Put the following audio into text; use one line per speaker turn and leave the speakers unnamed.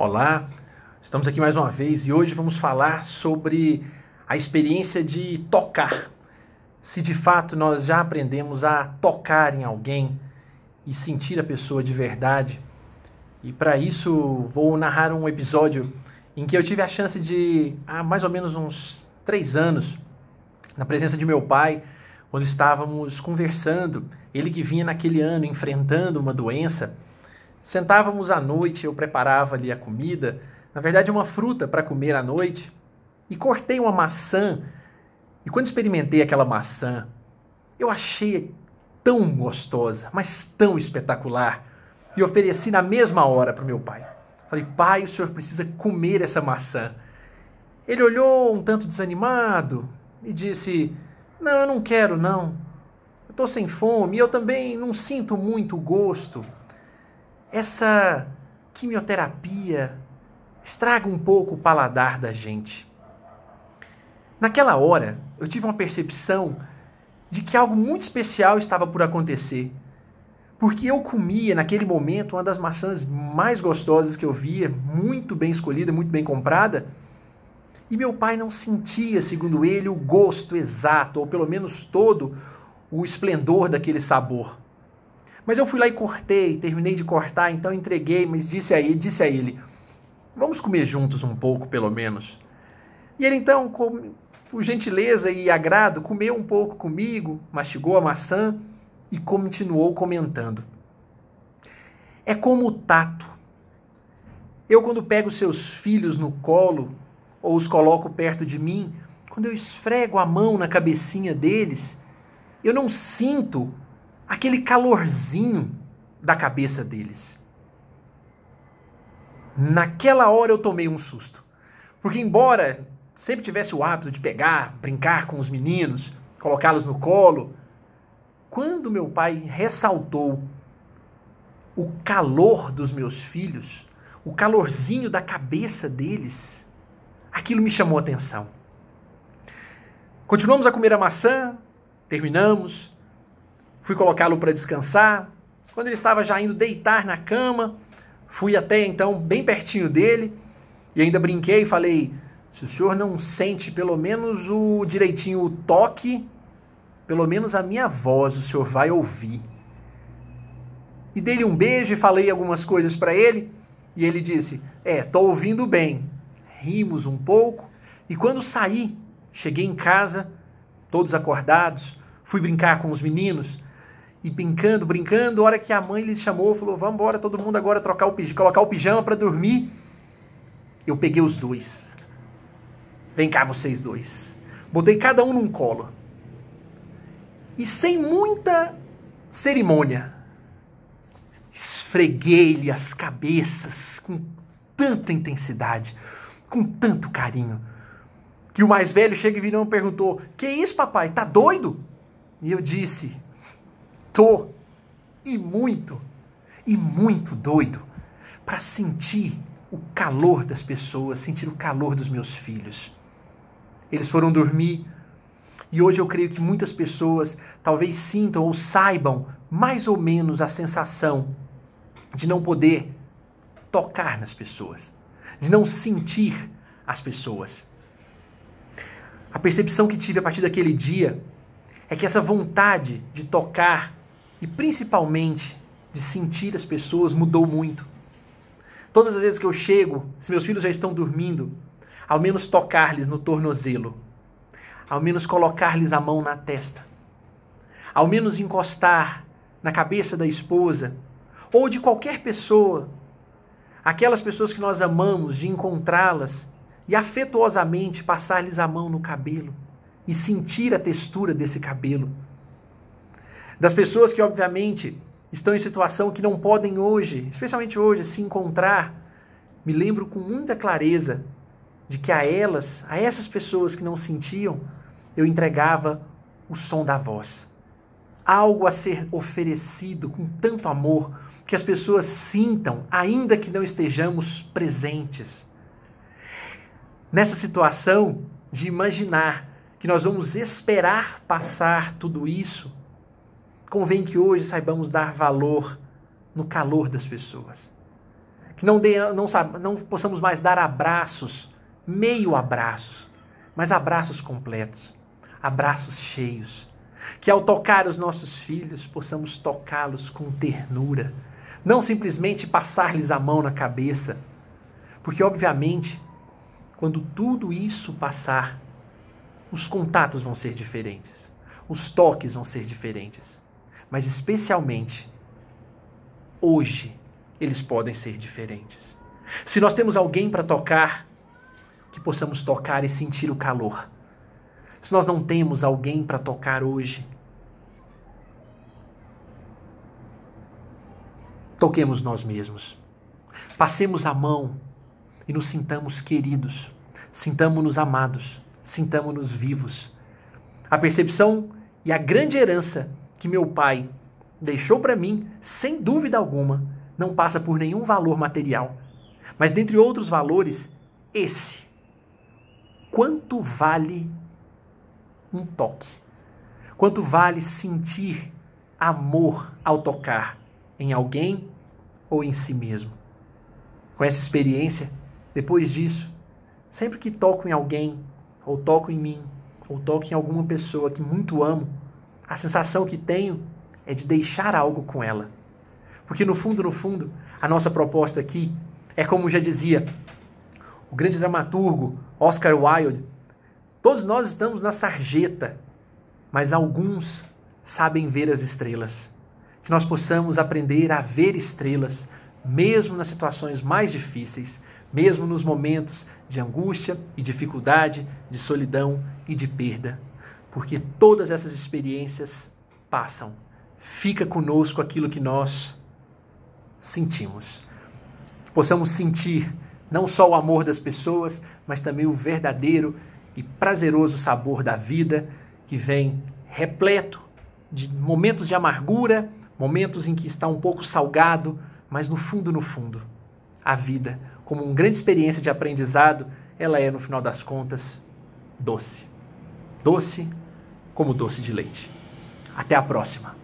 Olá, estamos aqui mais uma vez e hoje vamos falar sobre a experiência de tocar. Se de fato nós já aprendemos a tocar em alguém e sentir a pessoa de verdade. E para isso vou narrar um episódio em que eu tive a chance de, há mais ou menos uns três anos, na presença de meu pai, quando estávamos conversando, ele que vinha naquele ano enfrentando uma doença Sentávamos à noite, eu preparava ali a comida, na verdade uma fruta para comer à noite, e cortei uma maçã. E quando experimentei aquela maçã, eu achei tão gostosa, mas tão espetacular, e ofereci na mesma hora para o meu pai. Falei, pai, o senhor precisa comer essa maçã. Ele olhou um tanto desanimado e disse: Não, eu não quero, não. Eu estou sem fome e eu também não sinto muito gosto essa quimioterapia estraga um pouco o paladar da gente. Naquela hora, eu tive uma percepção de que algo muito especial estava por acontecer. Porque eu comia naquele momento uma das maçãs mais gostosas que eu via, muito bem escolhida, muito bem comprada, e meu pai não sentia, segundo ele, o gosto exato, ou pelo menos todo o esplendor daquele sabor. Mas eu fui lá e cortei, terminei de cortar, então entreguei, mas disse a ele, disse a ele, vamos comer juntos um pouco, pelo menos. E ele então, com, por gentileza e agrado, comeu um pouco comigo, mastigou a maçã e continuou comentando. É como o tato. Eu, quando pego seus filhos no colo ou os coloco perto de mim, quando eu esfrego a mão na cabecinha deles, eu não sinto aquele calorzinho da cabeça deles. Naquela hora eu tomei um susto. Porque, embora sempre tivesse o hábito de pegar, brincar com os meninos, colocá-los no colo, quando meu pai ressaltou o calor dos meus filhos, o calorzinho da cabeça deles, aquilo me chamou a atenção. Continuamos a comer a maçã, terminamos, fui colocá-lo para descansar. Quando ele estava já indo deitar na cama, fui até então bem pertinho dele e ainda brinquei e falei: se o senhor não sente pelo menos o direitinho o toque, pelo menos a minha voz o senhor vai ouvir. E dei-lhe um beijo e falei algumas coisas para ele, e ele disse: É, tô ouvindo bem. Rimos um pouco, e quando saí, cheguei em casa, todos acordados, fui brincar com os meninos, e brincando, brincando, hora que a mãe lhes chamou, falou: "Vamos embora, todo mundo agora trocar o pijama, colocar o pijama para dormir". Eu peguei os dois. Vem cá vocês dois. Botei cada um num colo. E sem muita cerimônia, esfreguei-lhe as cabeças com tanta intensidade, com tanto carinho, que o mais velho chega e virou e perguntou: "Que isso, papai? Tá doido?" E eu disse: tô e muito, e muito doido para sentir o calor das pessoas, sentir o calor dos meus filhos. Eles foram dormir e hoje eu creio que muitas pessoas talvez sintam ou saibam mais ou menos a sensação de não poder tocar nas pessoas, de não sentir as pessoas. A percepção que tive a partir daquele dia é que essa vontade de tocar e principalmente de sentir as pessoas mudou muito. Todas as vezes que eu chego, se meus filhos já estão dormindo, ao menos tocar-lhes no tornozelo, ao menos colocar-lhes a mão na testa, ao menos encostar na cabeça da esposa ou de qualquer pessoa, aquelas pessoas que nós amamos, de encontrá-las e afetuosamente passar-lhes a mão no cabelo e sentir a textura desse cabelo das pessoas que, obviamente, estão em situação que não podem hoje, especialmente hoje, se encontrar, me lembro com muita clareza de que a elas, a essas pessoas que não sentiam, eu entregava o som da voz. Algo a ser oferecido com tanto amor que as pessoas sintam, ainda que não estejamos presentes. Nessa situação de imaginar que nós vamos esperar passar tudo isso Convém que hoje saibamos dar valor no calor das pessoas. Que não, dê, não, não possamos mais dar abraços, meio abraços, mas abraços completos, abraços cheios. Que ao tocar os nossos filhos, possamos tocá-los com ternura, não simplesmente passar-lhes a mão na cabeça, porque obviamente, quando tudo isso passar, os contatos vão ser diferentes, os toques vão ser diferentes, mas especialmente hoje eles podem ser diferentes. Se nós temos alguém para tocar, que possamos tocar e sentir o calor. Se nós não temos alguém para tocar hoje, toquemos nós mesmos. Passemos a mão e nos sintamos queridos, sintamos-nos amados, sintamos-nos vivos. A percepção e a grande herança que meu pai deixou para mim, sem dúvida alguma, não passa por nenhum valor material. Mas dentre outros valores, esse. Quanto vale um toque? Quanto vale sentir amor ao tocar em alguém ou em si mesmo? Com essa experiência, depois disso, sempre que toco em alguém, ou toco em mim, ou toco em alguma pessoa que muito amo, a sensação que tenho é de deixar algo com ela. Porque no fundo, no fundo, a nossa proposta aqui é como já dizia o grande dramaturgo Oscar Wilde, todos nós estamos na sarjeta, mas alguns sabem ver as estrelas. Que nós possamos aprender a ver estrelas, mesmo nas situações mais difíceis, mesmo nos momentos de angústia e dificuldade, de solidão e de perda, porque todas essas experiências passam. Fica conosco aquilo que nós sentimos. Possamos sentir não só o amor das pessoas, mas também o verdadeiro e prazeroso sabor da vida que vem repleto de momentos de amargura, momentos em que está um pouco salgado, mas no fundo, no fundo, a vida como uma grande experiência de aprendizado, ela é, no final das contas, doce. Doce como doce de leite. Até a próxima!